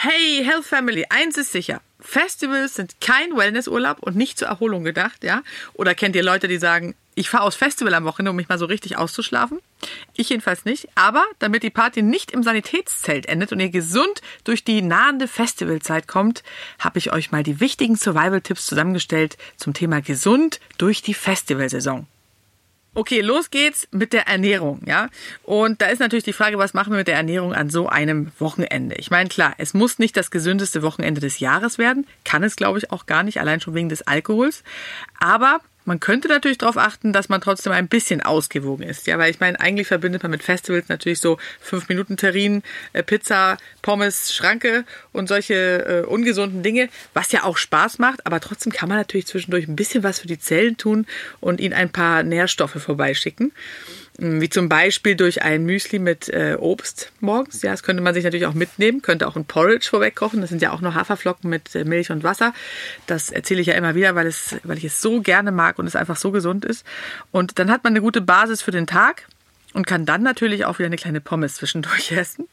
Hey, Health Family, eins ist sicher. Festivals sind kein Wellnessurlaub und nicht zur Erholung gedacht, ja? Oder kennt ihr Leute, die sagen, ich fahre aufs Festival am Wochenende, um mich mal so richtig auszuschlafen? Ich jedenfalls nicht. Aber damit die Party nicht im Sanitätszelt endet und ihr gesund durch die nahende Festivalzeit kommt, habe ich euch mal die wichtigen Survival-Tipps zusammengestellt zum Thema gesund durch die Festivalsaison. Okay, los geht's mit der Ernährung, ja. Und da ist natürlich die Frage, was machen wir mit der Ernährung an so einem Wochenende? Ich meine, klar, es muss nicht das gesündeste Wochenende des Jahres werden, kann es, glaube ich, auch gar nicht, allein schon wegen des Alkohols. Aber man könnte natürlich darauf achten, dass man trotzdem ein bisschen ausgewogen ist. Ja, weil ich meine, eigentlich verbindet man mit Festivals natürlich so fünf Minuten Terrin, äh, Pizza, Pommes, Schranke und solche äh, ungesunden Dinge, was ja auch Spaß macht. Aber trotzdem kann man natürlich zwischendurch ein bisschen was für die Zellen tun und ihnen ein paar Nährstoffe vorbeischicken. Hm, wie zum Beispiel durch ein Müsli mit äh, Obst morgens. Ja, das könnte man sich natürlich auch mitnehmen. Könnte auch ein Porridge vorweg kochen. Das sind ja auch noch Haferflocken mit äh, Milch und Wasser. Das erzähle ich ja immer wieder, weil, es, weil ich es so gerne mag und es einfach so gesund ist. Und dann hat man eine gute Basis für den Tag und kann dann natürlich auch wieder eine kleine Pommes zwischendurch essen.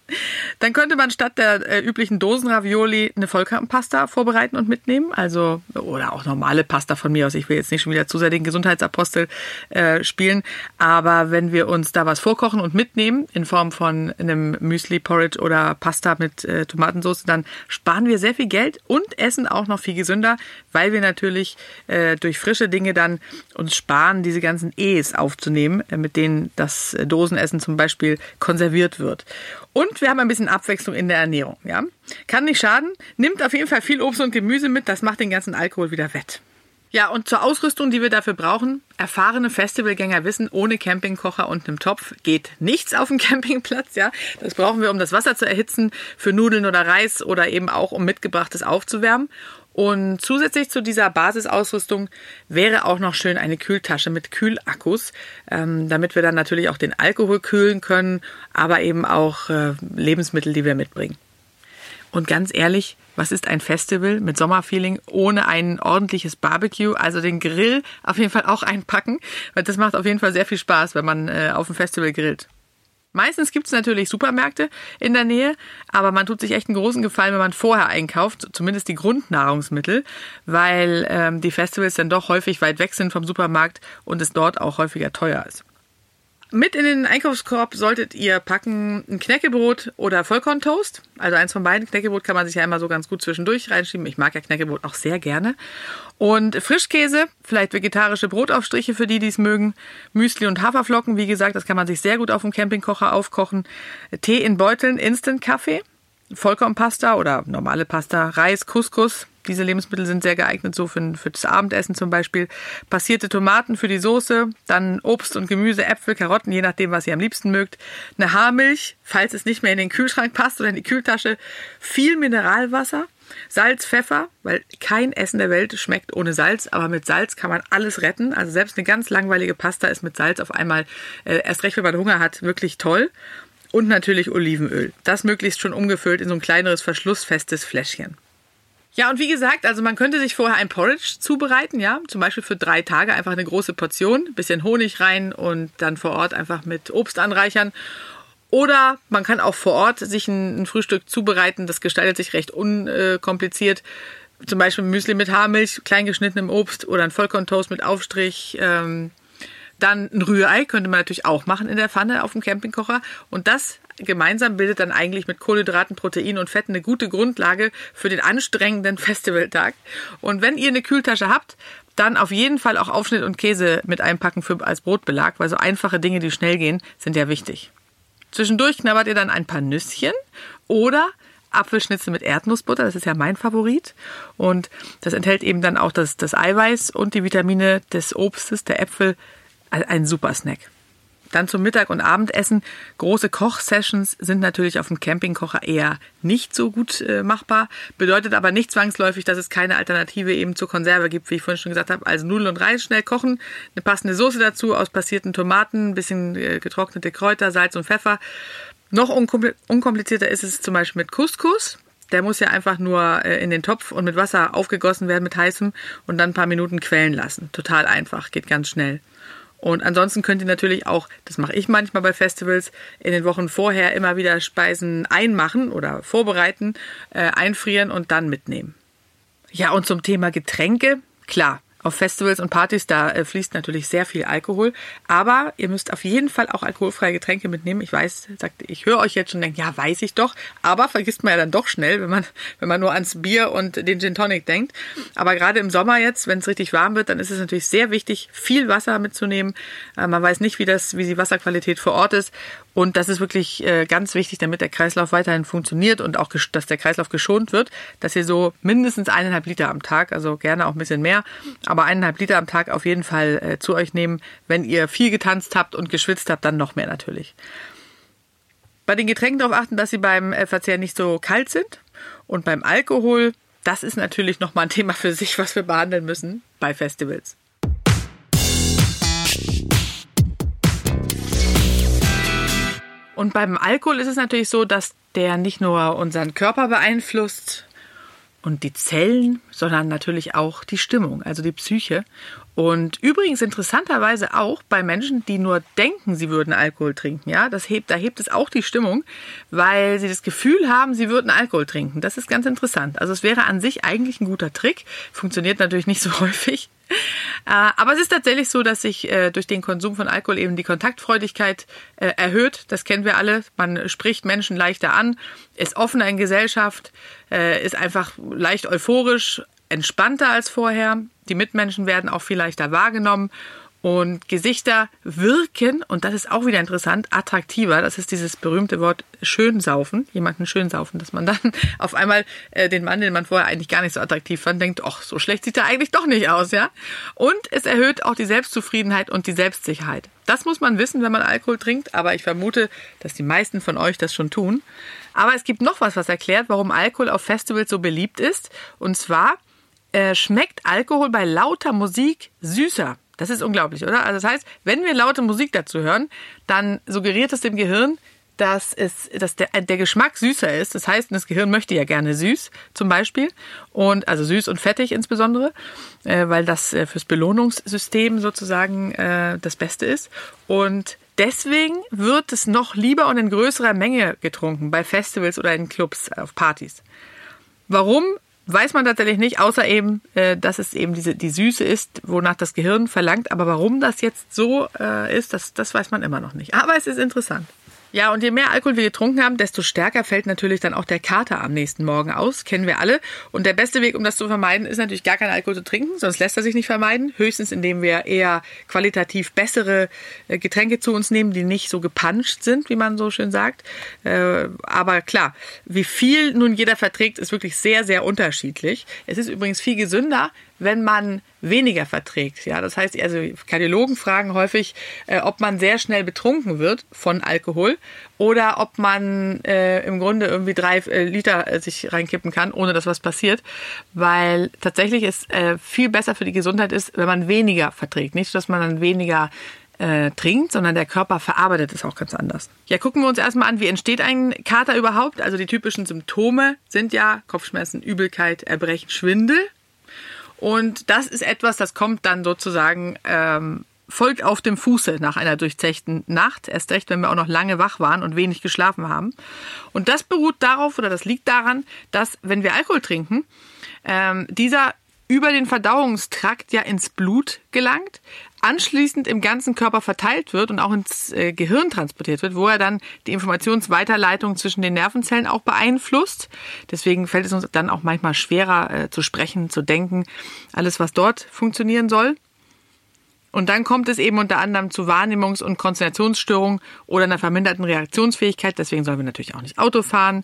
Dann könnte man statt der äh, üblichen Dosenravioli eine Vollkornpasta vorbereiten und mitnehmen, also oder auch normale Pasta von mir aus. Ich will jetzt nicht schon wieder zu sehr den Gesundheitsapostel äh, spielen, aber wenn wir uns da was vorkochen und mitnehmen in Form von einem Müsli, Porridge oder Pasta mit äh, Tomatensauce, dann sparen wir sehr viel Geld und essen auch noch viel gesünder, weil wir natürlich äh, durch frische Dinge dann uns sparen, diese ganzen E's aufzunehmen, äh, mit denen das Dosenessen zum Beispiel konserviert wird. Und wir haben ein bisschen Abwechslung in der Ernährung. Ja? Kann nicht schaden. Nimmt auf jeden Fall viel Obst und Gemüse mit. Das macht den ganzen Alkohol wieder wett. Ja, und zur Ausrüstung, die wir dafür brauchen, erfahrene Festivalgänger wissen, ohne Campingkocher und einem Topf geht nichts auf dem Campingplatz, ja. Das brauchen wir, um das Wasser zu erhitzen, für Nudeln oder Reis oder eben auch, um mitgebrachtes aufzuwärmen. Und zusätzlich zu dieser Basisausrüstung wäre auch noch schön eine Kühltasche mit Kühlakkus, ähm, damit wir dann natürlich auch den Alkohol kühlen können, aber eben auch äh, Lebensmittel, die wir mitbringen. Und ganz ehrlich, was ist ein Festival mit Sommerfeeling ohne ein ordentliches Barbecue? Also den Grill auf jeden Fall auch einpacken, weil das macht auf jeden Fall sehr viel Spaß, wenn man äh, auf dem Festival grillt. Meistens gibt es natürlich Supermärkte in der Nähe, aber man tut sich echt einen großen Gefallen, wenn man vorher einkauft, zumindest die Grundnahrungsmittel, weil ähm, die Festivals dann doch häufig weit weg sind vom Supermarkt und es dort auch häufiger teuer ist. Mit in den Einkaufskorb solltet ihr packen ein Knäckebrot oder Vollkorntoast. Also eins von beiden. Knäckebrot kann man sich ja immer so ganz gut zwischendurch reinschieben. Ich mag ja Knäckebrot auch sehr gerne. Und Frischkäse, vielleicht vegetarische Brotaufstriche für die, die es mögen. Müsli und Haferflocken, wie gesagt, das kann man sich sehr gut auf dem Campingkocher aufkochen. Tee in Beuteln, Instant-Kaffee. Vollkornpasta oder normale Pasta, Reis, Couscous. Diese Lebensmittel sind sehr geeignet, so für, für das Abendessen zum Beispiel. Passierte Tomaten für die Soße, dann Obst und Gemüse, Äpfel, Karotten, je nachdem, was ihr am liebsten mögt. Eine Haarmilch, falls es nicht mehr in den Kühlschrank passt oder in die Kühltasche. Viel Mineralwasser. Salz, Pfeffer, weil kein Essen der Welt schmeckt ohne Salz, aber mit Salz kann man alles retten. Also selbst eine ganz langweilige Pasta ist mit Salz auf einmal, äh, erst recht, wenn man Hunger hat, wirklich toll. Und natürlich Olivenöl. Das möglichst schon umgefüllt in so ein kleineres verschlussfestes Fläschchen. Ja, und wie gesagt, also man könnte sich vorher ein Porridge zubereiten, ja, zum Beispiel für drei Tage einfach eine große Portion, bisschen Honig rein und dann vor Ort einfach mit Obst anreichern. Oder man kann auch vor Ort sich ein, Frühstück zubereiten, das gestaltet sich recht unkompliziert. Zum Beispiel Müsli mit Haarmilch, kleingeschnittenem Obst oder ein Vollkorntoast mit Aufstrich. Ähm, dann ein Rührei könnte man natürlich auch machen in der Pfanne auf dem Campingkocher. Und das gemeinsam bildet dann eigentlich mit Kohlenhydraten, Proteinen und Fetten eine gute Grundlage für den anstrengenden Festivaltag. Und wenn ihr eine Kühltasche habt, dann auf jeden Fall auch Aufschnitt und Käse mit einpacken für, als Brotbelag, weil so einfache Dinge, die schnell gehen, sind ja wichtig. Zwischendurch knabbert ihr dann ein paar Nüsschen oder Apfelschnitzel mit Erdnussbutter, das ist ja mein Favorit. Und das enthält eben dann auch das, das Eiweiß und die Vitamine des Obstes, der Äpfel, ein super Snack. Dann zum Mittag- und Abendessen. Große Kochsessions sind natürlich auf dem Campingkocher eher nicht so gut äh, machbar. Bedeutet aber nicht zwangsläufig, dass es keine Alternative eben zur Konserve gibt, wie ich vorhin schon gesagt habe. Also Nudeln und Reis schnell kochen, eine passende Soße dazu aus passierten Tomaten, ein bisschen äh, getrocknete Kräuter, Salz und Pfeffer. Noch unkomplizierter ist es zum Beispiel mit Couscous. Der muss ja einfach nur äh, in den Topf und mit Wasser aufgegossen werden mit heißem und dann ein paar Minuten quellen lassen. Total einfach, geht ganz schnell. Und ansonsten könnt ihr natürlich auch, das mache ich manchmal bei Festivals, in den Wochen vorher immer wieder Speisen einmachen oder vorbereiten, äh, einfrieren und dann mitnehmen. Ja, und zum Thema Getränke, klar, auf Festivals und Partys, da äh, fließt natürlich sehr viel Alkohol. Aber ihr müsst auf jeden Fall auch alkoholfreie Getränke mitnehmen. Ich weiß, sagt, ich höre euch jetzt schon denken, ja, weiß ich doch. Aber vergisst man ja dann doch schnell, wenn man, wenn man nur ans Bier und den Gin Tonic denkt. Aber gerade im Sommer jetzt, wenn es richtig warm wird, dann ist es natürlich sehr wichtig, viel Wasser mitzunehmen. Äh, man weiß nicht, wie das, wie die Wasserqualität vor Ort ist. Und das ist wirklich äh, ganz wichtig, damit der Kreislauf weiterhin funktioniert und auch, dass der Kreislauf geschont wird, dass ihr so mindestens eineinhalb Liter am Tag, also gerne auch ein bisschen mehr, aber eineinhalb Liter am Tag auf jeden Fall äh, zu euch nehmen. Wenn ihr viel getanzt habt und geschwitzt habt, dann noch mehr natürlich. Bei den Getränken darauf achten, dass sie beim äh, Verzehr nicht so kalt sind. Und beim Alkohol, das ist natürlich nochmal ein Thema für sich, was wir behandeln müssen bei Festivals. Und beim Alkohol ist es natürlich so, dass der nicht nur unseren Körper beeinflusst und die Zellen, sondern natürlich auch die Stimmung, also die Psyche. Und übrigens interessanterweise auch bei Menschen, die nur denken, sie würden Alkohol trinken. Ja, das hebt, da hebt es auch die Stimmung, weil sie das Gefühl haben, sie würden Alkohol trinken. Das ist ganz interessant. Also es wäre an sich eigentlich ein guter Trick. Funktioniert natürlich nicht so häufig. Äh, aber es ist tatsächlich so, dass sich äh, durch den Konsum von Alkohol eben die Kontaktfreudigkeit äh, erhöht. Das kennen wir alle. Man spricht Menschen leichter an, ist offener in Gesellschaft, ist einfach leicht euphorisch, entspannter als vorher. Die Mitmenschen werden auch viel leichter wahrgenommen und Gesichter wirken, und das ist auch wieder interessant, attraktiver. Das ist dieses berühmte Wort schönsaufen, jemanden schönsaufen, dass man dann auf einmal äh, den Mann, den man vorher eigentlich gar nicht so attraktiv fand, denkt, ach, so schlecht sieht er eigentlich doch nicht aus, ja. Und es erhöht auch die Selbstzufriedenheit und die Selbstsicherheit. Das muss man wissen, wenn man Alkohol trinkt, aber ich vermute, dass die meisten von euch das schon tun. Aber es gibt noch was, was erklärt, warum Alkohol auf Festivals so beliebt ist. Und zwar äh, schmeckt Alkohol bei lauter Musik süßer. Das ist unglaublich, oder? Also das heißt, wenn wir laute Musik dazu hören, dann suggeriert es dem Gehirn, dass, es, dass der, der Geschmack süßer ist. Das heißt, das Gehirn möchte ja gerne süß zum Beispiel. Und also süß und fettig insbesondere, äh, weil das äh, fürs Belohnungssystem sozusagen äh, das Beste ist. Und deswegen wird es noch lieber und in größerer Menge getrunken bei Festivals oder in Clubs, auf Partys. Warum? Weiß man tatsächlich nicht, außer eben, äh, dass es eben diese, die Süße ist, wonach das Gehirn verlangt. Aber warum das jetzt so äh, ist, das, das weiß man immer noch nicht. Aber es ist interessant. Ja, und je mehr Alkohol wir getrunken haben, desto stärker fällt natürlich dann auch der Kater am nächsten Morgen aus. Kennen wir alle. Und der beste Weg, um das zu vermeiden, ist natürlich gar keinen Alkohol zu trinken, sonst lässt er sich nicht vermeiden. Höchstens, indem wir eher qualitativ bessere äh, Getränke zu uns nehmen, die nicht so gepanscht sind, wie man so schön sagt. Äh, aber klar, wie viel nun jeder verträgt, ist wirklich sehr, sehr unterschiedlich. Es ist übrigens viel gesünder, wenn man weniger verträgt. Ja, das heißt, also Kardiologen fragen häufig, äh, ob man sehr schnell betrunken wird von Alkohol oder ob man äh, im Grunde irgendwie drei äh, Liter äh, sich reinkippen kann, ohne dass was passiert, weil tatsächlich es äh, viel besser für die Gesundheit ist, wenn man weniger verträgt. Nicht, dass man dann weniger äh, trinkt, sondern der Körper verarbeitet es auch ganz anders. Ja, gucken wir uns erstmal an, wie entsteht ein Kater überhaupt? Also die typischen Symptome sind ja Kopfschmerzen, Übelkeit, Erbrechen, Schwindel. Und das ist etwas, das kommt dann sozusagen ähm, folgt auf dem Fuße nach einer durchzechten Nacht, erst recht, wenn wir auch noch lange wach waren und wenig geschlafen haben. Und das beruht darauf oder das liegt daran, dass wenn wir Alkohol trinken, ähm, dieser über den Verdauungstrakt ja ins Blut gelangt, anschließend im ganzen Körper verteilt wird und auch ins äh, Gehirn transportiert wird, wo er dann die Informationsweiterleitung zwischen den Nervenzellen auch beeinflusst. Deswegen fällt es uns dann auch manchmal schwerer äh, zu sprechen, zu denken, alles, was dort funktionieren soll. Und dann kommt es eben unter anderem zu Wahrnehmungs- und Konzentrationsstörungen oder einer verminderten Reaktionsfähigkeit. Deswegen sollen wir natürlich auch nicht Auto fahren.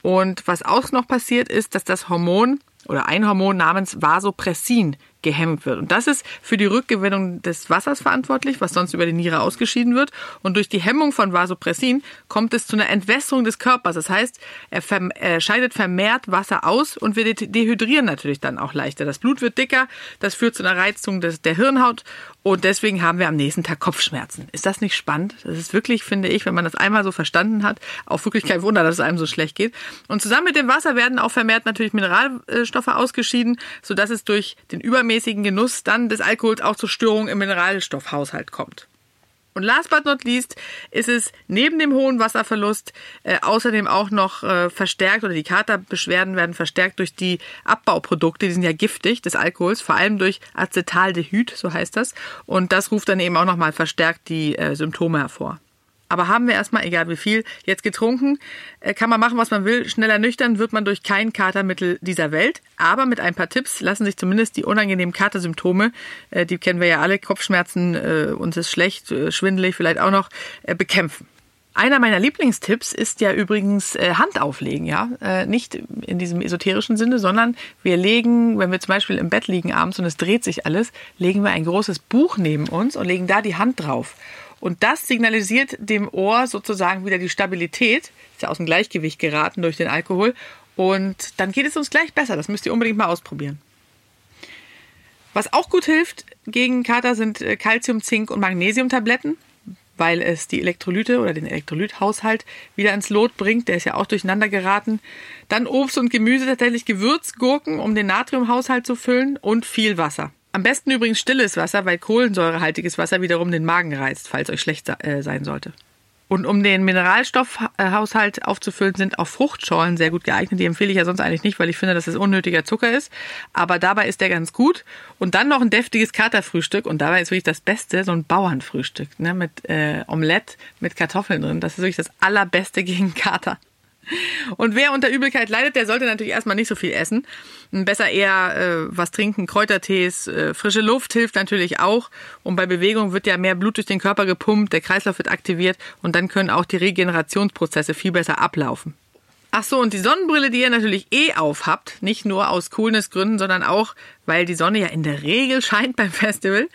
Und was auch noch passiert ist, dass das Hormon oder ein Hormon namens Vasopressin gehemmt wird. Und das ist für die Rückgewinnung des Wassers verantwortlich, was sonst über die Niere ausgeschieden wird. Und durch die Hemmung von Vasopressin kommt es zu einer Entwässerung des Körpers. Das heißt, er, er scheidet vermehrt Wasser aus und wir dehydrieren natürlich dann auch leichter. Das Blut wird dicker, das führt zu einer Reizung des, der Hirnhaut und deswegen haben wir am nächsten Tag Kopfschmerzen. Ist das nicht spannend? Das ist wirklich, finde ich, wenn man das einmal so verstanden hat, auch wirklich kein Wunder, dass es einem so schlecht geht. Und zusammen mit dem Wasser werden auch vermehrt natürlich Mineralstoffe ausgeschieden, sodass es durch den übermäßigen Genuss dann des Alkohols auch zur Störung im Mineralstoffhaushalt kommt. Und last but not least ist es neben dem hohen Wasserverlust äh, außerdem auch noch äh, verstärkt oder die Katerbeschwerden werden verstärkt durch die Abbauprodukte, die sind ja giftig des Alkohols, vor allem durch Acetaldehyd, so heißt das. Und das ruft dann eben auch nochmal verstärkt die äh, Symptome hervor. Aber haben wir erstmal, egal wie viel, jetzt getrunken, äh, kann man machen, was man will. Schneller nüchtern wird man durch kein Katermittel dieser Welt. Aber mit ein paar Tipps lassen sich zumindest die unangenehmen Katersymptome, äh, die kennen wir ja alle, Kopfschmerzen, äh, uns ist schlecht, schwindelig vielleicht auch noch, bekämpfen. Einer meiner Lieblingstipps ist ja übrigens Hand auflegen, ja. Nicht in diesem esoterischen Sinne, sondern wir legen, wenn wir zum Beispiel im Bett liegen abends und es dreht sich alles, legen wir ein großes Buch neben uns und legen da die Hand drauf. Und das signalisiert dem Ohr sozusagen wieder die Stabilität. Ist ja aus dem Gleichgewicht geraten durch den Alkohol. Und dann geht es uns gleich besser. Das müsst ihr unbedingt mal ausprobieren. Was auch gut hilft gegen Kater sind äh, Calcium, Zink und Magnesiumtabletten, weil es die Elektrolyte oder den Elektrolythaushalt wieder ins Lot bringt. Der ist ja auch durcheinander geraten. Dann Obst und Gemüse, tatsächlich Gewürzgurken, um den Natriumhaushalt zu füllen und viel Wasser. Am besten übrigens stilles Wasser, weil kohlensäurehaltiges Wasser wiederum den Magen reizt, falls euch schlecht äh, sein sollte. Und um den Mineralstoffhaushalt aufzufüllen, sind auch Fruchtschorlen sehr gut geeignet. Die empfehle ich ja sonst eigentlich nicht, weil ich finde, dass es unnötiger Zucker ist. Aber dabei ist der ganz gut. Und dann noch ein deftiges Katerfrühstück. Und dabei ist wirklich das Beste, so ein Bauernfrühstück ne, mit äh, Omelette mit Kartoffeln drin. Das ist wirklich das Allerbeste gegen Kater. Und wer unter Übelkeit leidet, der sollte natürlich erstmal nicht so viel essen. Besser eher äh, was trinken, Kräutertees, äh, frische Luft hilft natürlich auch. Und bei Bewegung wird ja mehr Blut durch den Körper gepumpt, der Kreislauf wird aktiviert und dann können auch die Regenerationsprozesse viel besser ablaufen. Ach so, und die Sonnenbrille, die ihr natürlich eh aufhabt, nicht nur aus Coolness-Gründen, sondern auch, weil die Sonne ja in der Regel scheint beim Festival,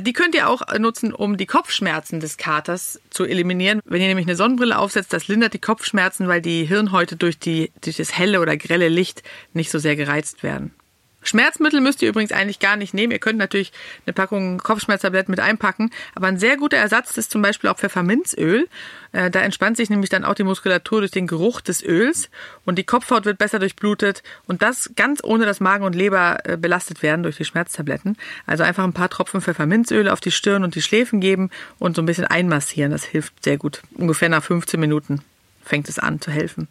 die könnt ihr auch nutzen, um die Kopfschmerzen des Katers zu eliminieren. Wenn ihr nämlich eine Sonnenbrille aufsetzt, das lindert die Kopfschmerzen, weil die Hirnhäute durch, die, durch das helle oder grelle Licht nicht so sehr gereizt werden. Schmerzmittel müsst ihr übrigens eigentlich gar nicht nehmen. Ihr könnt natürlich eine Packung Kopfschmerztabletten mit einpacken, aber ein sehr guter Ersatz ist zum Beispiel auch Pfefferminzöl. Äh, da entspannt sich nämlich dann auch die Muskulatur durch den Geruch des Öls und die Kopfhaut wird besser durchblutet und das ganz ohne dass Magen und Leber äh, belastet werden durch die Schmerztabletten. Also einfach ein paar Tropfen Pfefferminzöl auf die Stirn und die Schläfen geben und so ein bisschen einmassieren. Das hilft sehr gut. Ungefähr nach 15 Minuten fängt es an zu helfen.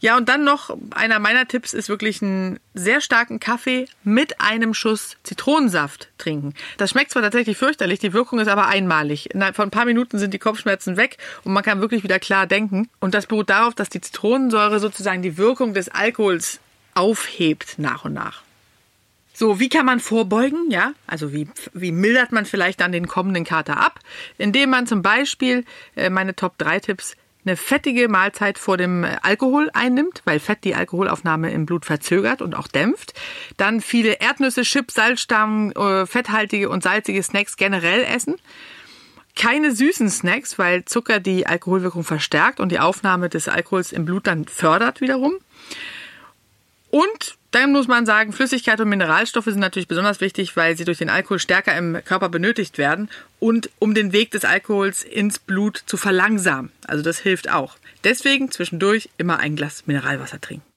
Ja, und dann noch einer meiner Tipps ist wirklich einen sehr starken Kaffee mit einem Schuss Zitronensaft trinken. Das schmeckt zwar tatsächlich fürchterlich, die Wirkung ist aber einmalig. Innerhalb von ein paar Minuten sind die Kopfschmerzen weg und man kann wirklich wieder klar denken. Und das beruht darauf, dass die Zitronensäure sozusagen die Wirkung des Alkohols aufhebt nach und nach. So, wie kann man vorbeugen? Ja, also wie, wie mildert man vielleicht dann den kommenden Kater ab? Indem man zum Beispiel äh, meine Top 3 Tipps eine fettige Mahlzeit vor dem Alkohol einnimmt, weil Fett die Alkoholaufnahme im Blut verzögert und auch dämpft. Dann viele Erdnüsse, Chips, Salzstangen, äh, fetthaltige und salzige Snacks generell essen. Keine süßen Snacks, weil Zucker die Alkoholwirkung verstärkt und die Aufnahme des Alkohols im Blut dann fördert wiederum. Und dann muss man sagen, Flüssigkeit und Mineralstoffe sind natürlich besonders wichtig, weil sie durch den Alkohol stärker im Körper benötigt werden und um den Weg des Alkohols ins Blut zu verlangsamen. Also das hilft auch. Deswegen zwischendurch immer ein Glas Mineralwasser trinken.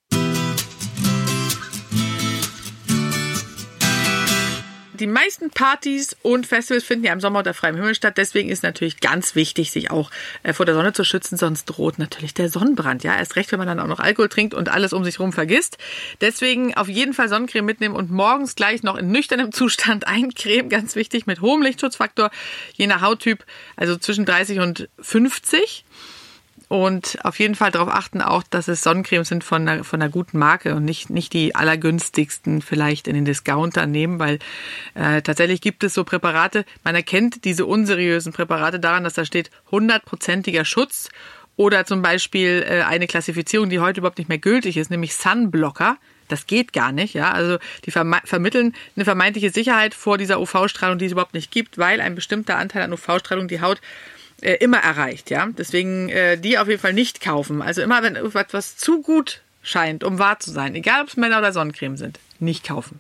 Die meisten Partys und Festivals finden ja im Sommer unter freiem Himmel statt. Deswegen ist natürlich ganz wichtig, sich auch äh, vor der Sonne zu schützen, sonst droht natürlich der Sonnenbrand. Ja, erst recht, wenn man dann auch noch Alkohol trinkt und alles um sich herum vergisst. Deswegen auf jeden Fall Sonnencreme mitnehmen und morgens gleich noch in nüchternem Zustand eincremen. Ganz wichtig mit hohem Lichtschutzfaktor, je nach Hauttyp, also zwischen 30 und 50. Und auf jeden Fall darauf achten auch, dass es Sonnencremes sind von einer, von einer guten Marke und nicht, nicht die allergünstigsten vielleicht in den Discounter nehmen, weil äh, tatsächlich gibt es so Präparate, man erkennt diese unseriösen Präparate daran, dass da steht hundertprozentiger Schutz oder zum Beispiel äh, eine Klassifizierung, die heute überhaupt nicht mehr gültig ist, nämlich Sunblocker. Das geht gar nicht, ja. Also die vermitteln eine vermeintliche Sicherheit vor dieser UV-Strahlung, die es überhaupt nicht gibt, weil ein bestimmter Anteil an UV-Strahlung die Haut äh, immer erreicht, ja. Deswegen äh, die auf jeden Fall nicht kaufen. Also immer, wenn etwas zu gut scheint, um wahr zu sein, egal ob es Männer oder Sonnencreme sind, nicht kaufen.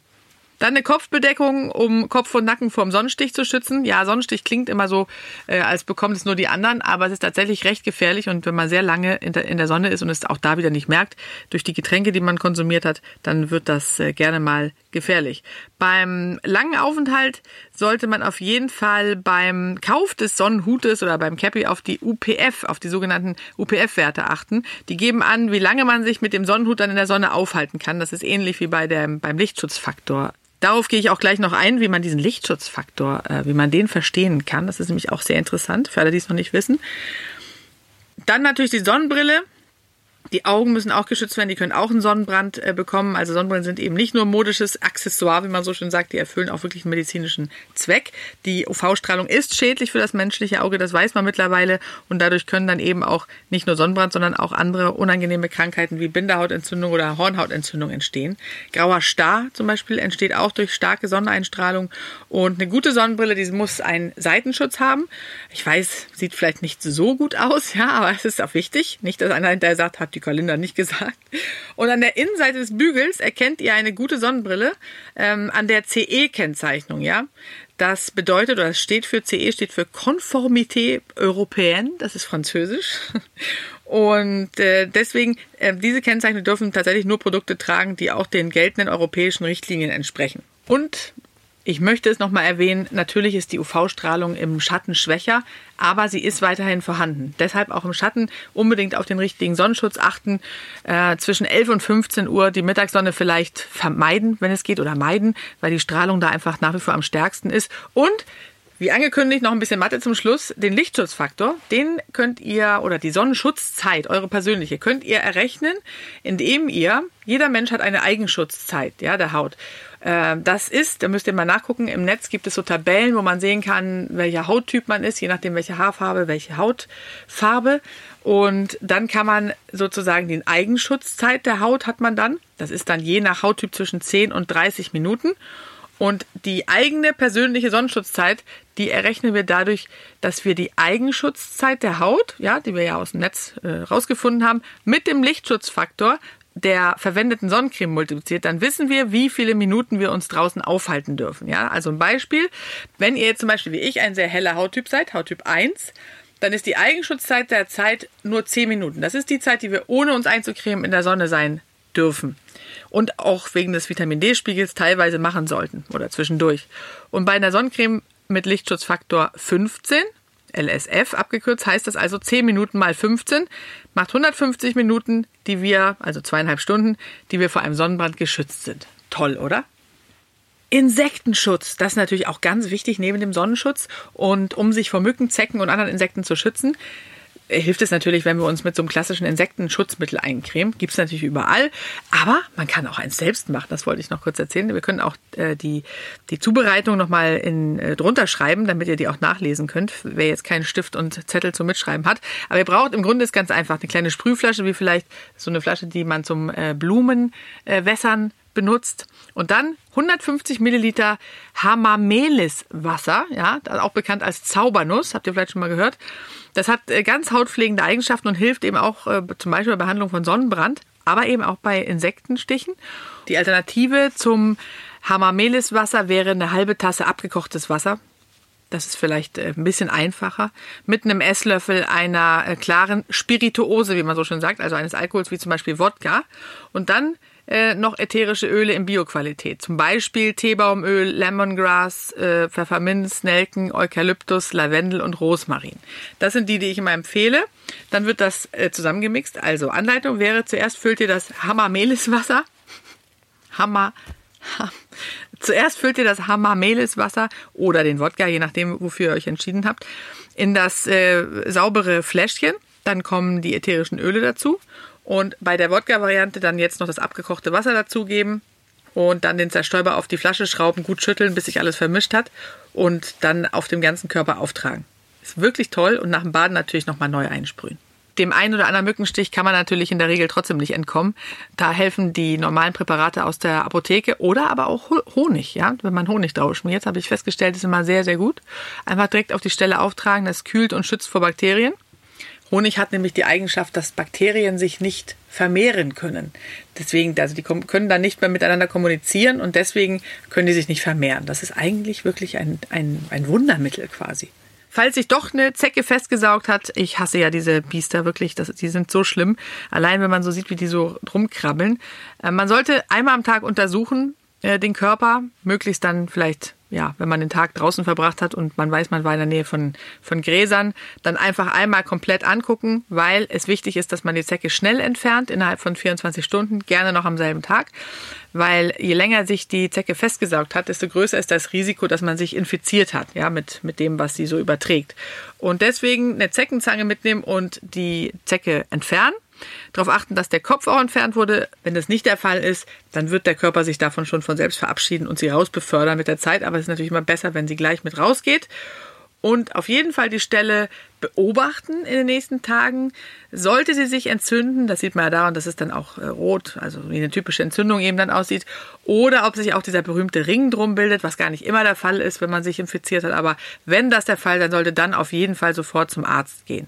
Dann eine Kopfbedeckung, um Kopf und Nacken vor dem Sonnenstich zu schützen. Ja, Sonnenstich klingt immer so, äh, als bekommen es nur die anderen, aber es ist tatsächlich recht gefährlich. Und wenn man sehr lange in der, in der Sonne ist und es auch da wieder nicht merkt, durch die Getränke, die man konsumiert hat, dann wird das äh, gerne mal gefährlich. Beim langen Aufenthalt sollte man auf jeden Fall beim Kauf des Sonnenhutes oder beim Cappy auf die UPF, auf die sogenannten UPF-Werte achten. Die geben an, wie lange man sich mit dem Sonnenhut dann in der Sonne aufhalten kann. Das ist ähnlich wie bei dem, beim Lichtschutzfaktor. Darauf gehe ich auch gleich noch ein, wie man diesen Lichtschutzfaktor, äh, wie man den verstehen kann. Das ist nämlich auch sehr interessant für alle, die es noch nicht wissen. Dann natürlich die Sonnenbrille. Die Augen müssen auch geschützt werden, die können auch einen Sonnenbrand äh, bekommen. Also Sonnenbrillen sind eben nicht nur modisches Accessoire, wie man so schön sagt, die erfüllen auch wirklich einen medizinischen Zweck. Die UV-Strahlung ist schädlich für das menschliche Auge, das weiß man mittlerweile. Und dadurch können dann eben auch nicht nur Sonnenbrand, sondern auch andere unangenehme Krankheiten wie Bindehautentzündung oder Hornhautentzündung entstehen. Grauer Star zum Beispiel entsteht auch durch starke Sonneneinstrahlung. Und eine gute Sonnenbrille, die muss einen Seitenschutz haben. Ich weiß, sieht vielleicht nicht so gut aus, ja, aber es ist auch wichtig. Nicht, dass einer hinterher sagt, hat die Kalinda nicht gesagt. Und an der Innenseite des Bügels erkennt ihr eine gute Sonnenbrille ähm, an der CE-Kennzeichnung, ja. Das bedeutet, oder es steht für CE, steht für Conformité Européenne, das ist französisch. Und äh, deswegen, äh, diese Kennzeichnung dürfen tatsächlich nur Produkte tragen, die auch den geltenden europäischen Richtlinien entsprechen. Und ich möchte es nochmal erwähnen, natürlich ist die UV-Strahlung im Schatten schwächer, aber sie ist weiterhin vorhanden. Deshalb auch im Schatten unbedingt auf den richtigen Sonnenschutz achten. Äh, zwischen 11 und 15 Uhr die Mittagssonne vielleicht vermeiden, wenn es geht, oder meiden, weil die Strahlung da einfach nach wie vor am stärksten ist. Und wie angekündigt, noch ein bisschen Mathe zum Schluss. Den Lichtschutzfaktor, den könnt ihr, oder die Sonnenschutzzeit, eure persönliche, könnt ihr errechnen, indem ihr, jeder Mensch hat eine Eigenschutzzeit, ja, der Haut. Äh, das ist, da müsst ihr mal nachgucken, im Netz gibt es so Tabellen, wo man sehen kann, welcher Hauttyp man ist, je nachdem welche Haarfarbe, welche Hautfarbe. Und dann kann man sozusagen die Eigenschutzzeit der Haut hat man dann. Das ist dann je nach Hauttyp zwischen 10 und 30 Minuten. Und die eigene persönliche Sonnenschutzzeit, die errechnen wir dadurch, dass wir die Eigenschutzzeit der Haut, ja, die wir ja aus dem Netz äh, rausgefunden haben, mit dem Lichtschutzfaktor der verwendeten Sonnencreme multipliziert, dann wissen wir, wie viele Minuten wir uns draußen aufhalten dürfen. Ja, also ein Beispiel, wenn ihr jetzt zum Beispiel wie ich ein sehr heller Hauttyp seid, Hauttyp 1, dann ist die Eigenschutzzeit der Zeit nur 10 Minuten. Das ist die Zeit, die wir ohne uns einzucremen in der Sonne sein dürfen. Und auch wegen des Vitamin D-Spiegels teilweise machen sollten oder zwischendurch. Und bei einer Sonnencreme mit Lichtschutzfaktor 15 LSF abgekürzt, heißt das also 10 Minuten mal 15 macht 150 Minuten, die wir, also zweieinhalb Stunden, die wir vor einem Sonnenbrand geschützt sind. Toll, oder? Insektenschutz, das ist natürlich auch ganz wichtig neben dem Sonnenschutz. Und um sich vor Mücken, Zecken und anderen Insekten zu schützen, hilft es natürlich, wenn wir uns mit so einem klassischen Insektenschutzmittel eincremen. Gibt es natürlich überall. Aber man kann auch eins selbst machen. Das wollte ich noch kurz erzählen. Wir können auch äh, die, die Zubereitung nochmal äh, drunter schreiben, damit ihr die auch nachlesen könnt, wer jetzt keinen Stift und Zettel zum Mitschreiben hat. Aber ihr braucht im Grunde ist ganz einfach eine kleine Sprühflasche, wie vielleicht so eine Flasche, die man zum äh, Blumenwässern äh, benutzt. Und dann 150 Milliliter Hamamelis-Wasser, ja, auch bekannt als Zaubernuss, habt ihr vielleicht schon mal gehört. Das hat äh, ganz hautpflegende Eigenschaften und hilft eben auch äh, zum Beispiel bei Behandlung von Sonnenbrand, aber eben auch bei Insektenstichen. Die Alternative zum Hamamelis-Wasser wäre eine halbe Tasse abgekochtes Wasser. Das ist vielleicht äh, ein bisschen einfacher. Mit einem Esslöffel einer äh, klaren Spirituose, wie man so schön sagt, also eines Alkohols wie zum Beispiel Wodka. Und dann äh, noch ätherische Öle in Bioqualität. Zum Beispiel Teebaumöl, Lemongrass, äh, Pfefferminz, Nelken, Eukalyptus, Lavendel und Rosmarin. Das sind die, die ich immer empfehle. Dann wird das äh, zusammengemixt. Also Anleitung wäre, zuerst füllt ihr das Hammermeliswasser. Hammer. Ha, zuerst füllt ihr das Hammermeliswasser oder den Wodka, je nachdem, wofür ihr euch entschieden habt, in das äh, saubere Fläschchen. Dann kommen die ätherischen Öle dazu und bei der Wodka-Variante dann jetzt noch das abgekochte Wasser dazugeben und dann den Zerstäuber auf die Flasche schrauben, gut schütteln, bis sich alles vermischt hat und dann auf dem ganzen Körper auftragen. Ist wirklich toll und nach dem Baden natürlich nochmal neu einsprühen. Dem einen oder anderen Mückenstich kann man natürlich in der Regel trotzdem nicht entkommen. Da helfen die normalen Präparate aus der Apotheke oder aber auch Honig. Ja? Wenn man Honig drauf schmiert, habe ich festgestellt, ist immer sehr, sehr gut. Einfach direkt auf die Stelle auftragen, das kühlt und schützt vor Bakterien. Honig hat nämlich die Eigenschaft, dass Bakterien sich nicht vermehren können. Deswegen, also die können dann nicht mehr miteinander kommunizieren und deswegen können die sich nicht vermehren. Das ist eigentlich wirklich ein, ein, ein Wundermittel quasi. Falls sich doch eine Zecke festgesaugt hat, ich hasse ja diese Biester wirklich, das, die sind so schlimm. Allein wenn man so sieht, wie die so rumkrabbeln. Äh, man sollte einmal am Tag untersuchen, äh, den Körper, möglichst dann vielleicht ja, wenn man den Tag draußen verbracht hat und man weiß, man war in der Nähe von, von Gräsern, dann einfach einmal komplett angucken, weil es wichtig ist, dass man die Zecke schnell entfernt, innerhalb von 24 Stunden, gerne noch am selben Tag, weil je länger sich die Zecke festgesaugt hat, desto größer ist das Risiko, dass man sich infiziert hat, ja, mit, mit dem, was sie so überträgt. Und deswegen eine Zeckenzange mitnehmen und die Zecke entfernen Darauf achten, dass der Kopf auch entfernt wurde. Wenn das nicht der Fall ist, dann wird der Körper sich davon schon von selbst verabschieden und sie rausbefördern mit der Zeit. Aber es ist natürlich immer besser, wenn sie gleich mit rausgeht. Und auf jeden Fall die Stelle beobachten in den nächsten Tagen. Sollte sie sich entzünden, das sieht man ja daran, dass es dann auch äh, rot, also wie eine typische Entzündung eben dann aussieht, oder ob sich auch dieser berühmte Ring drum bildet, was gar nicht immer der Fall ist, wenn man sich infiziert hat. Aber wenn das der Fall sein sollte, dann auf jeden Fall sofort zum Arzt gehen.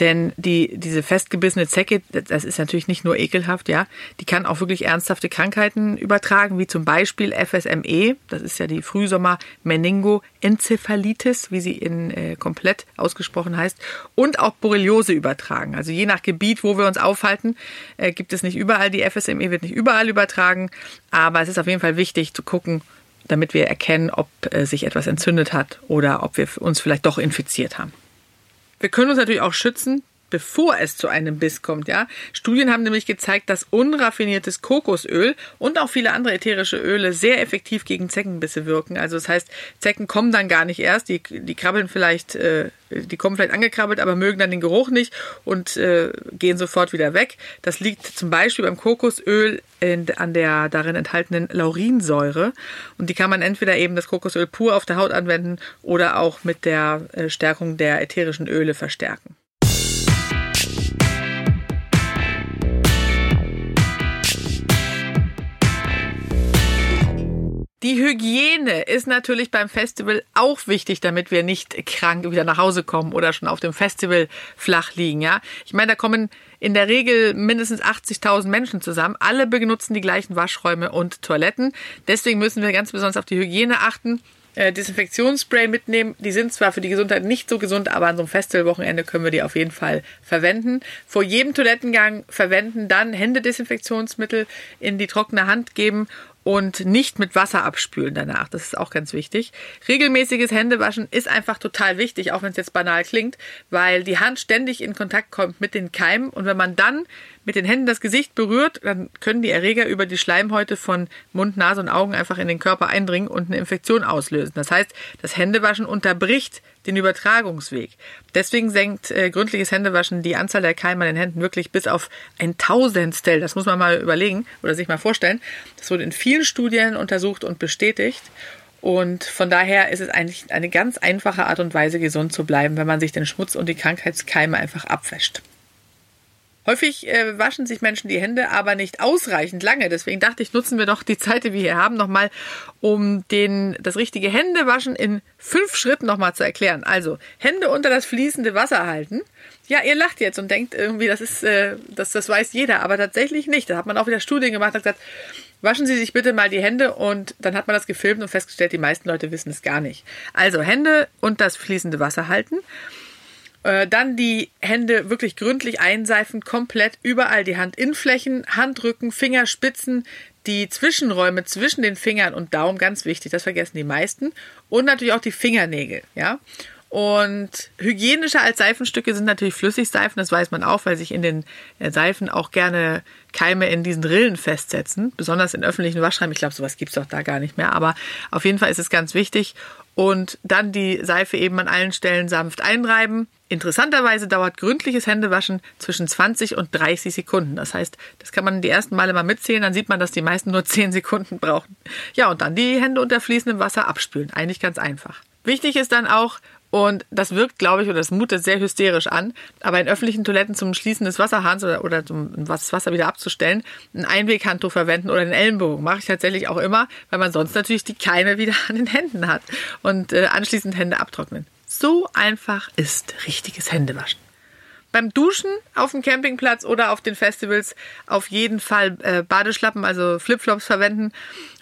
Denn die, diese festgebissene Zecke, das ist natürlich nicht nur ekelhaft, ja, die kann auch wirklich ernsthafte Krankheiten übertragen, wie zum Beispiel FSME, das ist ja die Frühsommer-Meningoenzephalitis, wie sie in äh, komplett ausgesprochen heißt, und auch Borreliose übertragen. Also je nach Gebiet, wo wir uns aufhalten, äh, gibt es nicht überall, die FSME wird nicht überall übertragen, aber es ist auf jeden Fall wichtig zu gucken, damit wir erkennen, ob äh, sich etwas entzündet hat oder ob wir uns vielleicht doch infiziert haben. Wir können uns natürlich auch schützen, bevor es zu einem Biss kommt, ja. Studien haben nämlich gezeigt, dass unraffiniertes Kokosöl und auch viele andere ätherische Öle sehr effektiv gegen Zeckenbisse wirken. Also das heißt, Zecken kommen dann gar nicht erst, die, die krabbeln vielleicht, äh, die kommen vielleicht angekrabbelt, aber mögen dann den Geruch nicht und äh, gehen sofort wieder weg. Das liegt zum Beispiel beim Kokosöl in, an der darin enthaltenen Laurinsäure. Und die kann man entweder eben das Kokosöl pur auf der Haut anwenden oder auch mit der äh, Stärkung der ätherischen Öle verstärken. Die Hygiene ist natürlich beim Festival auch wichtig, damit wir nicht krank wieder nach Hause kommen oder schon auf dem Festival flach liegen. Ja, ich meine, da kommen in der Regel mindestens 80.000 Menschen zusammen. Alle benutzen die gleichen Waschräume und Toiletten. Deswegen müssen wir ganz besonders auf die Hygiene achten. Äh, Desinfektionsspray mitnehmen. Die sind zwar für die Gesundheit nicht so gesund, aber an so einem Festivalwochenende können wir die auf jeden Fall verwenden. Vor jedem Toilettengang verwenden, dann Händedesinfektionsmittel in die trockene Hand geben und nicht mit Wasser abspülen danach. Das ist auch ganz wichtig. Regelmäßiges Händewaschen ist einfach total wichtig, auch wenn es jetzt banal klingt, weil die Hand ständig in Kontakt kommt mit den Keimen und wenn man dann mit den Händen das Gesicht berührt, dann können die Erreger über die Schleimhäute von Mund, Nase und Augen einfach in den Körper eindringen und eine Infektion auslösen. Das heißt, das Händewaschen unterbricht den Übertragungsweg. Deswegen senkt äh, gründliches Händewaschen die Anzahl der Keime an den Händen wirklich bis auf ein Tausendstel. Das muss man mal überlegen oder sich mal vorstellen. Das wurde in vielen Studien untersucht und bestätigt. Und von daher ist es eigentlich eine ganz einfache Art und Weise, gesund zu bleiben, wenn man sich den Schmutz und die Krankheitskeime einfach abwäscht. Häufig äh, waschen sich Menschen die Hände, aber nicht ausreichend lange. Deswegen dachte ich, nutzen wir doch die Zeit, die wir hier haben, nochmal, um den, das richtige Händewaschen in fünf Schritten nochmal zu erklären. Also, Hände unter das fließende Wasser halten. Ja, ihr lacht jetzt und denkt irgendwie, das ist, äh, das, das weiß jeder, aber tatsächlich nicht. Da hat man auch wieder Studien gemacht und gesagt, waschen Sie sich bitte mal die Hände und dann hat man das gefilmt und festgestellt, die meisten Leute wissen es gar nicht. Also Hände und das fließende Wasser halten. Äh, dann die Hände wirklich gründlich einseifen, komplett überall die Handinnenflächen, Handrücken, Fingerspitzen, die Zwischenräume zwischen den Fingern und Daumen, ganz wichtig, das vergessen die meisten. Und natürlich auch die Fingernägel, ja. Und hygienischer als Seifenstücke sind natürlich Flüssigseifen, das weiß man auch, weil sich in den äh, Seifen auch gerne Keime in diesen Rillen festsetzen, besonders in öffentlichen Waschräumen. Ich glaube, sowas gibt es doch da gar nicht mehr, aber auf jeden Fall ist es ganz wichtig. Und dann die Seife eben an allen Stellen sanft einreiben. Interessanterweise dauert gründliches Händewaschen zwischen 20 und 30 Sekunden. Das heißt, das kann man die ersten Male mal mitzählen, dann sieht man, dass die meisten nur 10 Sekunden brauchen. Ja, und dann die Hände unter fließendem Wasser abspülen. Eigentlich ganz einfach. Wichtig ist dann auch, und das wirkt, glaube ich, oder das mutet sehr hysterisch an. Aber in öffentlichen Toiletten zum Schließen des Wasserhahns oder, oder zum das Wasser wieder abzustellen, ein Einweghandtuch verwenden oder einen Ellenbogen. Mache ich tatsächlich auch immer, weil man sonst natürlich die Keime wieder an den Händen hat. Und äh, anschließend Hände abtrocknen. So einfach ist richtiges Händewaschen beim Duschen auf dem Campingplatz oder auf den Festivals auf jeden Fall äh, Badeschlappen, also Flipflops verwenden,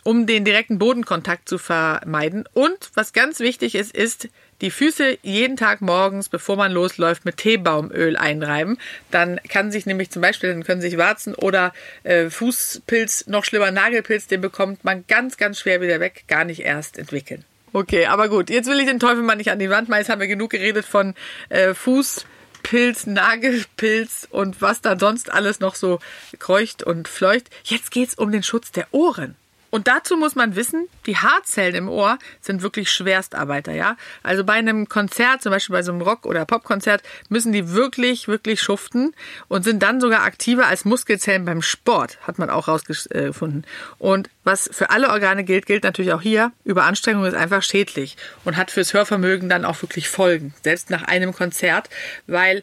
um den direkten Bodenkontakt zu vermeiden. Und was ganz wichtig ist, ist die Füße jeden Tag morgens, bevor man losläuft, mit Teebaumöl einreiben. Dann kann sich nämlich zum Beispiel, dann können sich Warzen oder äh, Fußpilz, noch schlimmer Nagelpilz, den bekommt man ganz, ganz schwer wieder weg, gar nicht erst entwickeln. Okay, aber gut, jetzt will ich den Teufel mal nicht an die Wand machen. Jetzt haben wir genug geredet von äh, Fuß. Pilz, Nagelpilz und was da sonst alles noch so kreucht und fleucht. Jetzt geht's um den Schutz der Ohren. Und dazu muss man wissen, die Haarzellen im Ohr sind wirklich Schwerstarbeiter, ja. Also bei einem Konzert, zum Beispiel bei so einem Rock- oder Popkonzert, müssen die wirklich, wirklich schuften und sind dann sogar aktiver als Muskelzellen beim Sport, hat man auch rausgefunden. Und was für alle Organe gilt, gilt natürlich auch hier. Überanstrengung ist einfach schädlich und hat fürs Hörvermögen dann auch wirklich Folgen, selbst nach einem Konzert, weil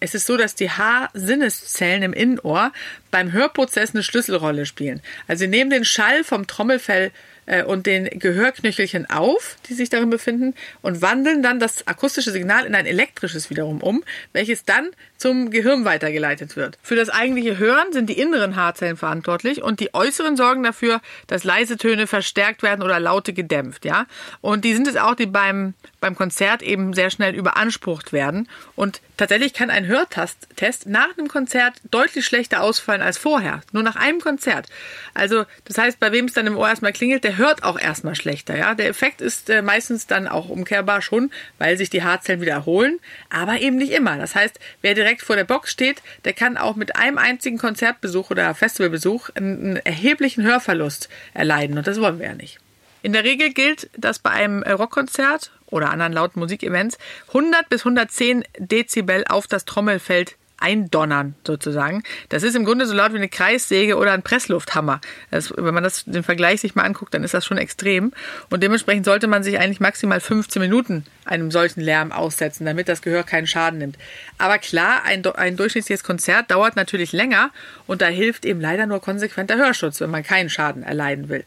es ist so, dass die Haarsinneszellen im Innenohr beim Hörprozess eine Schlüsselrolle spielen. Also sie nehmen den Schall vom Trommelfell äh, und den Gehörknöchelchen auf, die sich darin befinden, und wandeln dann das akustische Signal in ein elektrisches wiederum um, welches dann zum Gehirn weitergeleitet wird. Für das eigentliche Hören sind die inneren Haarzellen verantwortlich und die äußeren sorgen dafür, dass leise Töne verstärkt werden oder Laute gedämpft, ja. Und die sind es auch, die beim, beim Konzert eben sehr schnell überansprucht werden. Und tatsächlich kann ein Hörtest nach einem Konzert deutlich schlechter ausfallen als vorher. Nur nach einem Konzert. Also, das heißt, bei wem es dann im Ohr erstmal klingelt, der hört auch erstmal schlechter, ja. Der Effekt ist äh, meistens dann auch umkehrbar schon, weil sich die Haarzellen wieder erholen, aber eben nicht immer. Das heißt, wer direkt vor der Box steht, der kann auch mit einem einzigen Konzertbesuch oder Festivalbesuch einen erheblichen Hörverlust erleiden. Und das wollen wir ja nicht. In der Regel gilt, dass bei einem Rockkonzert oder anderen lauten Musikevents 100 bis 110 Dezibel auf das Trommelfeld eindonnern, sozusagen. Das ist im Grunde so laut wie eine Kreissäge oder ein Presslufthammer. Das, wenn man das, den Vergleich sich mal anguckt, dann ist das schon extrem. Und dementsprechend sollte man sich eigentlich maximal 15 Minuten einem solchen Lärm aussetzen, damit das Gehör keinen Schaden nimmt. Aber klar, ein, ein durchschnittliches Konzert dauert natürlich länger und da hilft eben leider nur konsequenter Hörschutz, wenn man keinen Schaden erleiden will.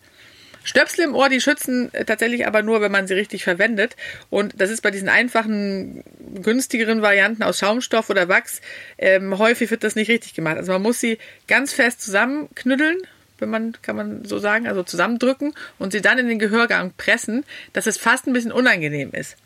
Stöpsel im Ohr, die schützen äh, tatsächlich aber nur, wenn man sie richtig verwendet. Und das ist bei diesen einfachen, günstigeren Varianten aus Schaumstoff oder Wachs, ähm, häufig wird das nicht richtig gemacht. Also man muss sie ganz fest zusammenknüddeln, wenn man, kann man so sagen, also zusammendrücken und sie dann in den Gehörgang pressen, dass es fast ein bisschen unangenehm ist.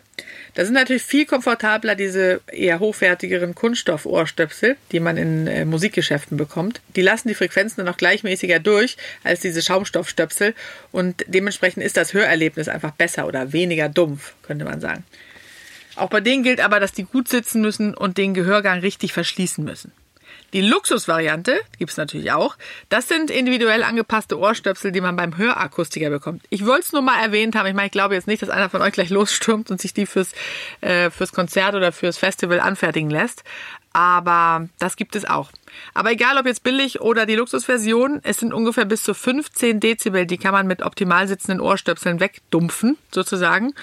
Da sind natürlich viel komfortabler diese eher hochwertigeren Kunststoff-Ohrstöpsel, die man in äh, Musikgeschäften bekommt. Die lassen die Frequenzen dann auch gleichmäßiger durch als diese Schaumstoffstöpsel und dementsprechend ist das Hörerlebnis einfach besser oder weniger dumpf, könnte man sagen. Auch bei denen gilt aber, dass die gut sitzen müssen und den Gehörgang richtig verschließen müssen. Die Luxusvariante gibt es natürlich auch. Das sind individuell angepasste Ohrstöpsel, die man beim Hörakustiker bekommt. Ich wollte es nur mal erwähnt haben. Ich meine, ich glaube jetzt nicht, dass einer von euch gleich losstürmt und sich die fürs, äh, fürs Konzert oder fürs Festival anfertigen lässt. Aber das gibt es auch. Aber egal, ob jetzt billig oder die Luxusversion, es sind ungefähr bis zu 15 Dezibel, die kann man mit optimal sitzenden Ohrstöpseln wegdumpfen, sozusagen.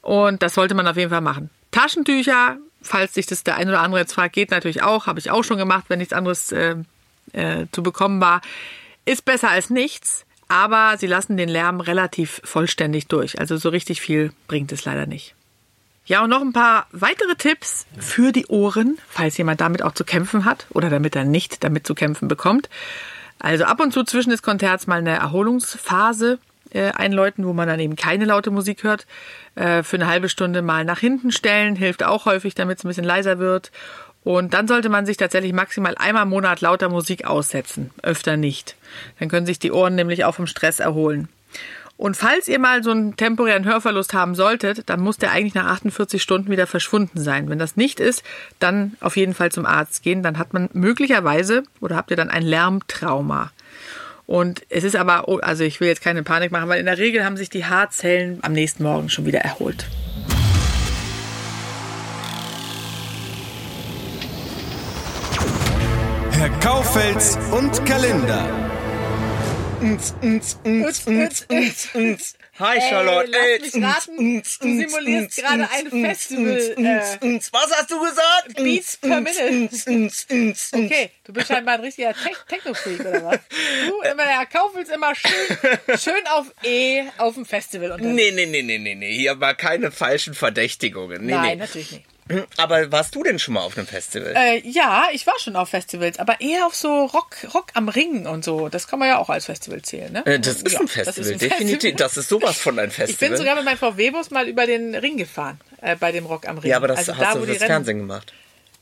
Und das sollte man auf jeden Fall machen. Taschentücher falls sich das der ein oder andere jetzt fragt, geht natürlich auch, habe ich auch schon gemacht, wenn nichts anderes äh, äh, zu bekommen war. Ist besser als nichts, aber sie lassen den Lärm relativ vollständig durch. Also so richtig viel bringt es leider nicht. Ja, und noch ein paar weitere Tipps für die Ohren, falls jemand damit auch zu kämpfen hat oder damit er nicht damit zu kämpfen bekommt. Also ab und zu zwischen des Konzerts mal eine Erholungsphase äh, einläuten, wo man dann eben keine laute Musik hört. Äh, für eine halbe Stunde mal nach hinten stellen, hilft auch häufig, damit es ein bisschen leiser wird. Und dann sollte man sich tatsächlich maximal einmal im Monat lauter Musik aussetzen, öfter nicht. Dann können sich die Ohren nämlich auch vom Stress erholen. Und falls ihr mal so einen temporären Hörverlust haben solltet, dann muss der eigentlich nach 48 Stunden wieder verschwunden sein. Wenn das nicht ist, dann auf jeden Fall zum Arzt gehen. Dann hat man möglicherweise oder habt ihr dann ein Lärmtrauma. Und es ist aber, oh, also ich will jetzt keine Panik machen, weil in der Regel haben sich die Haarzellen am nächsten Morgen schon wieder erholt. Herr Kaufels und Kalender. Hi Charlotte. Ey, lass mich raten, du simulierst gerade ein Festival. Äh, Was hast du gesagt? Beats per Minute. Okay, du bist scheinbar ein richtiger Te Techno-Freak, oder was? Du, immer, der Kaufel ist immer schön, schön auf E auf dem Festival unterwegs. Nee, nee, nee, nee, nee, nee. Hier war keine falschen Verdächtigungen. Nee, Nein, nee. natürlich nicht. Aber warst du denn schon mal auf einem Festival? Äh, ja, ich war schon auf Festivals, aber eher auf so Rock, Rock am Ring und so. Das kann man ja auch als Festival zählen, ne? Äh, das ist Ja, ein das Festival, ist ein definitiv. Festival. Das ist sowas von ein Ich Festival. bin sogar mit meinem VW-Bus mal über den Ring gefahren, äh, bei dem Rock am Ring. ja, aber das also hast da, du fürs Rennen. Fernsehen gemacht.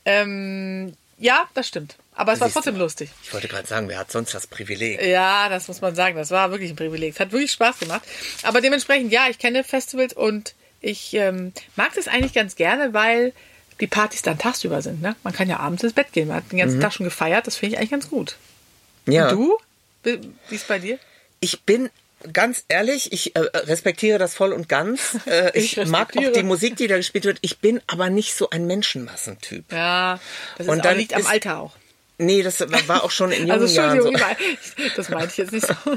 Ähm, ja, das stimmt. Aber es war Siehst du. trotzdem lustig. Ich wollte gerade sagen, wer hat sonst das Privileg? Ja, das muss man sagen. Das war wirklich ein Privileg. Es hat wirklich Spaß gemacht. Aber dementsprechend, ja, ich kenne Festivals und ich ähm, mag das eigentlich ganz gerne, weil die Partys dann tagsüber sind. Ne? Man kann ja abends ins Bett gehen. Man hat den ganzen Tag schon gefeiert. Das finde ich eigentlich ganz gut. Mhm. Ja. Du? Wie ist bei dir? Ich bin ganz ehrlich, ich äh, respektiere das voll und ganz. Äh, ich Ich mag auch die Musik, die da gespielt wird. Ich bin aber nicht so ein Menschenmassentyp. Ja, das ist Und auch, dann liegt am Alter auch. Nee, das war auch schon in jungen Also Jahren so. Das meinte ich jetzt nicht so.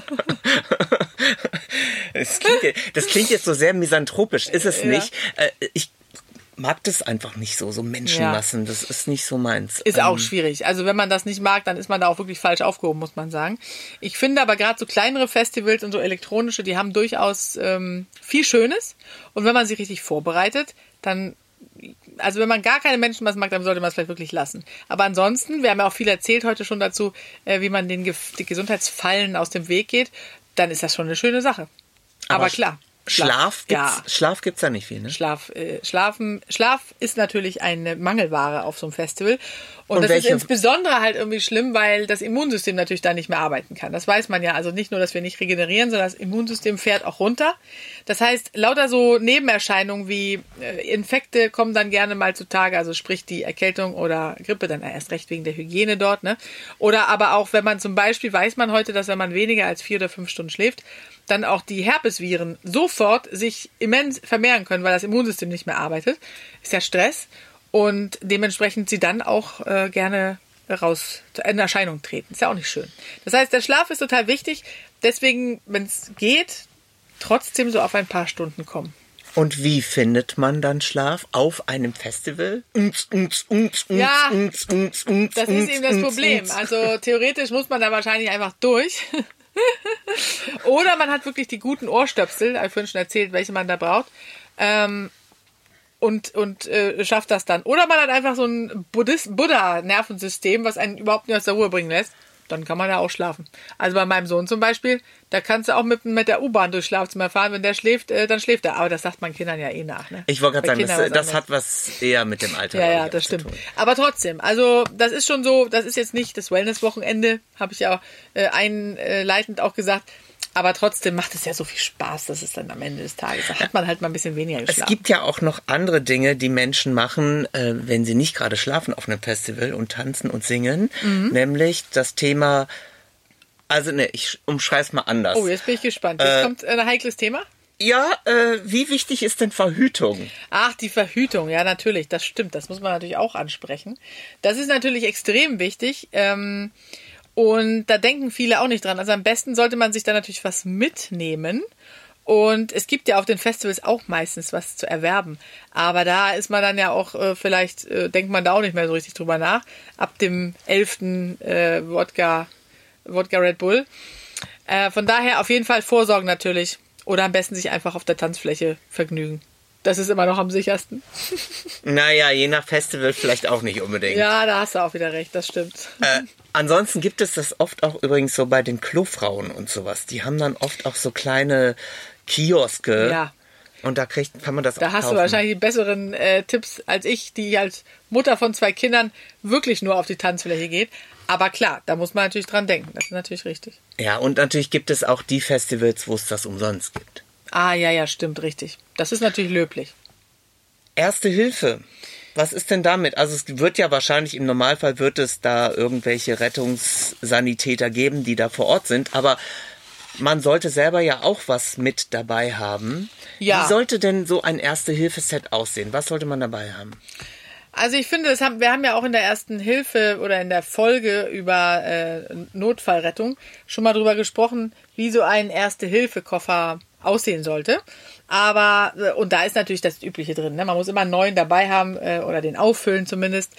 Das klingt, jetzt- das klingt jetzt so sehr misanthropisch, ist es Ja. nicht. Äh, Ich mag das einfach nicht so, so Menschenmassen. Das ist nicht so meins. Ist Ähm, auch schwierig. Also wenn man das nicht mag, dann ist man da auch wirklich falsch aufgehoben, muss man sagen. Ich finde aber gerade so kleinere Festivals und so elektronische, die haben durchaus ähm, viel Schönes. Und wenn man sich richtig vorbereitet, dann, also wenn man gar keine Menschenmassen mag, dann sollte man es vielleicht wirklich lassen. Aber ansonsten, wir haben ja auch viel erzählt heute schon dazu, äh, wie man den Gef- die Gesundheitsfallen aus dem Weg geht, dann ist das schon eine schöne Sache. Aber, sch- klar. Schlaf gibt's, Ja. Schlaf gibt's da nicht viel, ne? Schlaf, äh, Schlafen, Schlaf ist natürlich eine Mangelware auf so einem Festival. Und, Und das welche- ist insbesondere halt irgendwie schlimm, weil das Immunsystem natürlich da nicht mehr arbeiten kann. Das weiß man ja. Also nicht nur, dass wir nicht regenerieren, sondern das Immunsystem fährt auch runter. Das heißt, lauter so Nebenerscheinungen wie äh, Infekte kommen dann gerne mal zutage, also sprich die Erkältung oder Grippe, dann erst recht wegen der Hygiene dort. Ne? Oder aber auch, wenn man zum Beispiel, weiß man heute, dass wenn man weniger als vier oder fünf Stunden schläft, dann auch die Herpesviren sofort sich immens vermehren können, weil das Immunsystem nicht mehr arbeitet. Ist ja Stress und dementsprechend sie dann auch äh, gerne raus in Erscheinung treten. Ist ja auch nicht schön. Das heißt, der Schlaf ist total wichtig. Deswegen, wenn es geht, trotzdem so auf ein paar Stunden kommen. Und wie findet man dann Schlaf auf einem Festival? Ja, Das ist eben das Problem. Also theoretisch muss man da wahrscheinlich einfach durch. Oder man hat wirklich die guten Ohrstöpsel, habe ich vorhin schon erzählt, welche man da braucht. Ähm, und und äh, schafft das dann. Oder man hat einfach so ein Buddhist- Buddha-Nervensystem, was einen überhaupt nicht aus der Ruhe bringen lässt. Dann kann man da auch schlafen. Also bei meinem Sohn zum Beispiel, da kannst du auch mit, mit der U-Bahn durchs Schlafzimmer fahren. Wenn der schläft, äh, dann schläft er. Aber das sagt man Kindern ja eh nach. Ne? Ich wollte gerade sagen, Kindern das, das hat was eher mit dem Alter Ja, ja, das stimmt. Aber trotzdem, also das ist schon so, das ist jetzt nicht das Wellness-Wochenende, habe ich ja äh, einleitend auch gesagt. Aber trotzdem macht es ja so viel Spaß, dass es dann am Ende des Tages, da hat man halt mal ein bisschen weniger Es geschlafen. gibt ja auch noch andere Dinge, die Menschen machen, äh, wenn sie nicht gerade schlafen auf einem Festival und tanzen und singen. Mhm. Nämlich das Thema, also ne, ich umschreib's mal anders. oh, jetzt bin ich gespannt. Jetzt Äh, kommt ein heikles Thema. Ja, äh, wie wichtig ist denn Verhütung? Ach, die Verhütung, ja, natürlich, das stimmt. Das muss man natürlich auch ansprechen. Das ist natürlich extrem wichtig. Ähm, und da denken viele auch nicht dran. Also am besten sollte man sich da natürlich was mitnehmen. Und es gibt ja auf den Festivals auch meistens was zu erwerben. Aber da ist man dann ja auch, äh, vielleicht äh, denkt man da auch nicht mehr so richtig drüber nach. Ab dem 11. Äh, Wodka, Wodka Red Bull. Äh, von daher auf jeden Fall vorsorgen natürlich. Oder am besten sich einfach auf der Tanzfläche vergnügen. Das ist immer noch am sichersten. Naja, je nach Festival vielleicht auch nicht unbedingt. Ja, da hast du auch wieder recht, das stimmt. Äh, ansonsten gibt es das oft auch übrigens so bei den Klofrauen und sowas. Die haben dann oft auch so kleine Kioske. Ja. Und da kriegt, kann man das Da auch hast kaufen. du wahrscheinlich die besseren äh, Tipps als ich, die als Mutter von zwei Kindern wirklich nur auf die Tanzfläche geht. Aber klar, da muss man natürlich dran denken. Das ist natürlich richtig. Ja, und natürlich gibt es auch die Festivals, wo es das umsonst gibt. Ah, ja, ja, stimmt, richtig. Das ist natürlich löblich. Erste Hilfe. Was ist denn damit? Also es wird ja wahrscheinlich im Normalfall wird es da irgendwelche Rettungssanitäter geben, die da vor Ort sind, aber man sollte selber ja auch was mit dabei haben. Ja. Wie sollte denn so ein Erste-Hilfe-Set aussehen? Was sollte man dabei haben? Also ich finde, das haben, wir haben ja auch in der ersten Hilfe oder in der Folge über äh, Notfallrettung schon mal drüber gesprochen, wie so ein Erste-Hilfe-Koffer aussehen sollte. Aber, äh, und da ist natürlich das Übliche drin. Ne? Man muss immer einen neuen dabei haben äh, oder den auffüllen zumindest.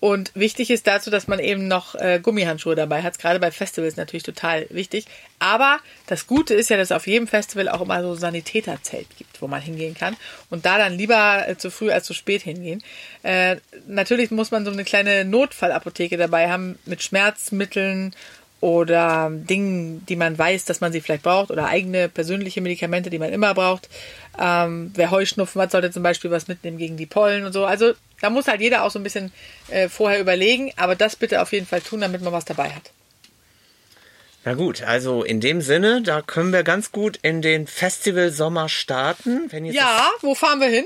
Und wichtig ist dazu, dass man eben noch äh, Gummihandschuhe dabei hat. Gerade bei Festivals natürlich total wichtig. Aber das Gute ist ja, dass es auf jedem Festival auch immer so ein Sanitäterzelt gibt, wo man hingehen kann. Und da dann lieber äh, zu früh als zu spät hingehen. Äh, natürlich muss man so eine kleine Notfallapotheke dabei haben mit Schmerzmitteln oder Dingen, die man weiß, dass man sie vielleicht braucht oder eigene persönliche Medikamente, die man immer braucht. Ähm, wer Heuschnupfen hat, sollte zum Beispiel was mitnehmen gegen die Pollen und so. Also da muss halt jeder auch so ein bisschen äh, vorher überlegen, aber das bitte auf jeden Fall tun, damit man was dabei hat. Na gut, also in dem Sinne, da können wir ganz gut in den Festival Sommer starten. Ja, wo fahren wir hin?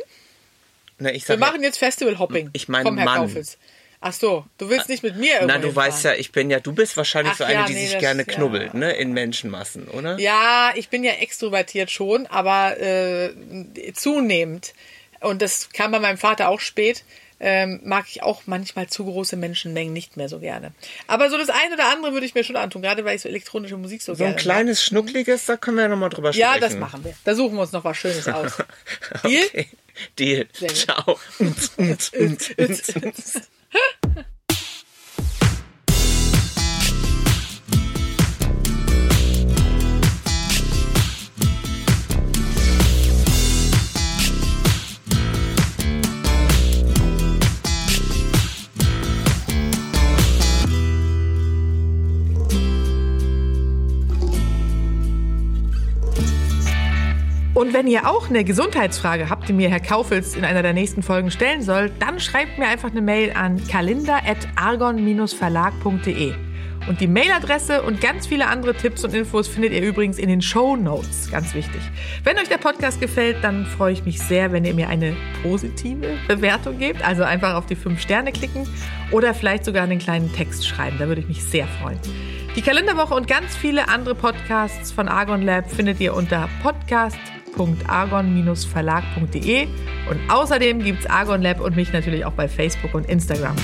Na, wir machen jetzt Festival Hopping. Ich meine Mann. Kaufels. Ach so, du willst nicht mit mir Na, du hinfahren. weißt ja, ich bin ja, du bist wahrscheinlich Ach, so eine, ja, die nee, sich das, gerne knubbelt, ja. ne, in Menschenmassen, oder? Ja, ich bin ja extrovertiert schon, aber äh, zunehmend. Und das kam bei meinem Vater auch spät. Ähm, mag ich auch manchmal zu große Menschenmengen nicht mehr so gerne. Aber so das eine oder andere würde ich mir schon antun, gerade weil ich so elektronische Musik so, so gerne So ein kleines, mag. schnuckliges, da können wir ja nochmal drüber sprechen. Ja, das machen wir. Da suchen wir uns noch was Schönes aus. okay. Deal? Deal. Ciao. Wenn ihr auch eine Gesundheitsfrage habt, die mir Herr Kaufels in einer der nächsten Folgen stellen soll, dann schreibt mir einfach eine Mail an kalender.argon-verlag.de. Und die Mailadresse und ganz viele andere Tipps und Infos findet ihr übrigens in den Show Notes. Ganz wichtig. Wenn euch der Podcast gefällt, dann freue ich mich sehr, wenn ihr mir eine positive Bewertung gebt. Also einfach auf die fünf Sterne klicken oder vielleicht sogar einen kleinen Text schreiben. Da würde ich mich sehr freuen. Die Kalenderwoche und ganz viele andere Podcasts von Argon Lab findet ihr unter podcast www.argon-verlag.de und außerdem gibt es Argon Lab und mich natürlich auch bei Facebook und Instagram.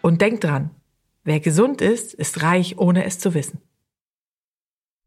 Und denkt dran, wer gesund ist, ist reich, ohne es zu wissen.